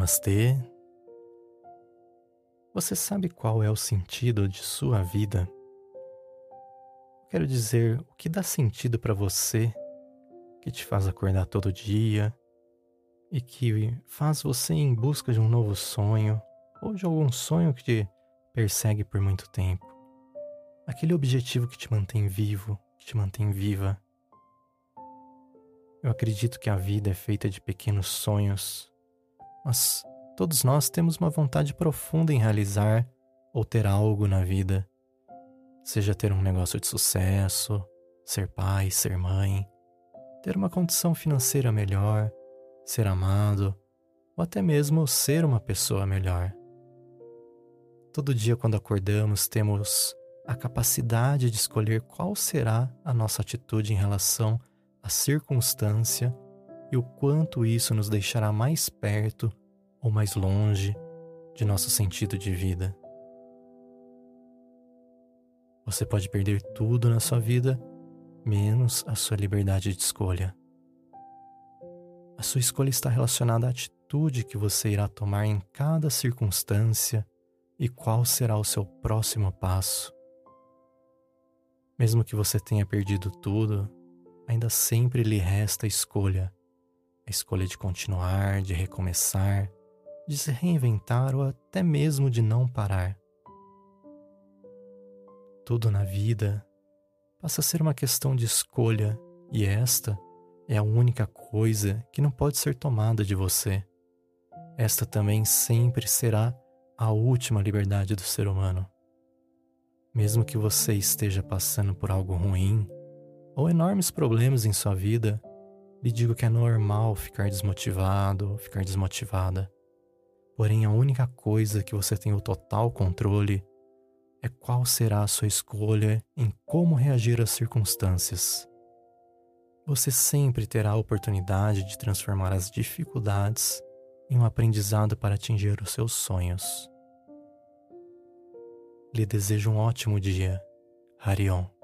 Namastê. Você sabe qual é o sentido de sua vida? Quero dizer, o que dá sentido para você, que te faz acordar todo dia e que faz você em busca de um novo sonho ou de algum sonho que te persegue por muito tempo. Aquele objetivo que te mantém vivo, que te mantém viva. Eu acredito que a vida é feita de pequenos sonhos, mas todos nós temos uma vontade profunda em realizar ou ter algo na vida. Seja ter um negócio de sucesso, ser pai, ser mãe, ter uma condição financeira melhor, ser amado ou até mesmo ser uma pessoa melhor. Todo dia, quando acordamos, temos a capacidade de escolher qual será a nossa atitude em relação à circunstância e o quanto isso nos deixará mais perto ou mais longe de nosso sentido de vida. Você pode perder tudo na sua vida, menos a sua liberdade de escolha. A sua escolha está relacionada à atitude que você irá tomar em cada circunstância e qual será o seu próximo passo. Mesmo que você tenha perdido tudo, ainda sempre lhe resta a escolha. A escolha de continuar, de recomeçar, de se reinventar ou até mesmo de não parar. Tudo na vida passa a ser uma questão de escolha e esta é a única coisa que não pode ser tomada de você. Esta também sempre será a última liberdade do ser humano. Mesmo que você esteja passando por algo ruim ou enormes problemas em sua vida, lhe digo que é normal ficar desmotivado, ficar desmotivada. Porém, a única coisa que você tem o total controle é qual será a sua escolha em como reagir às circunstâncias. Você sempre terá a oportunidade de transformar as dificuldades em um aprendizado para atingir os seus sonhos. Lhe desejo um ótimo dia. Harion.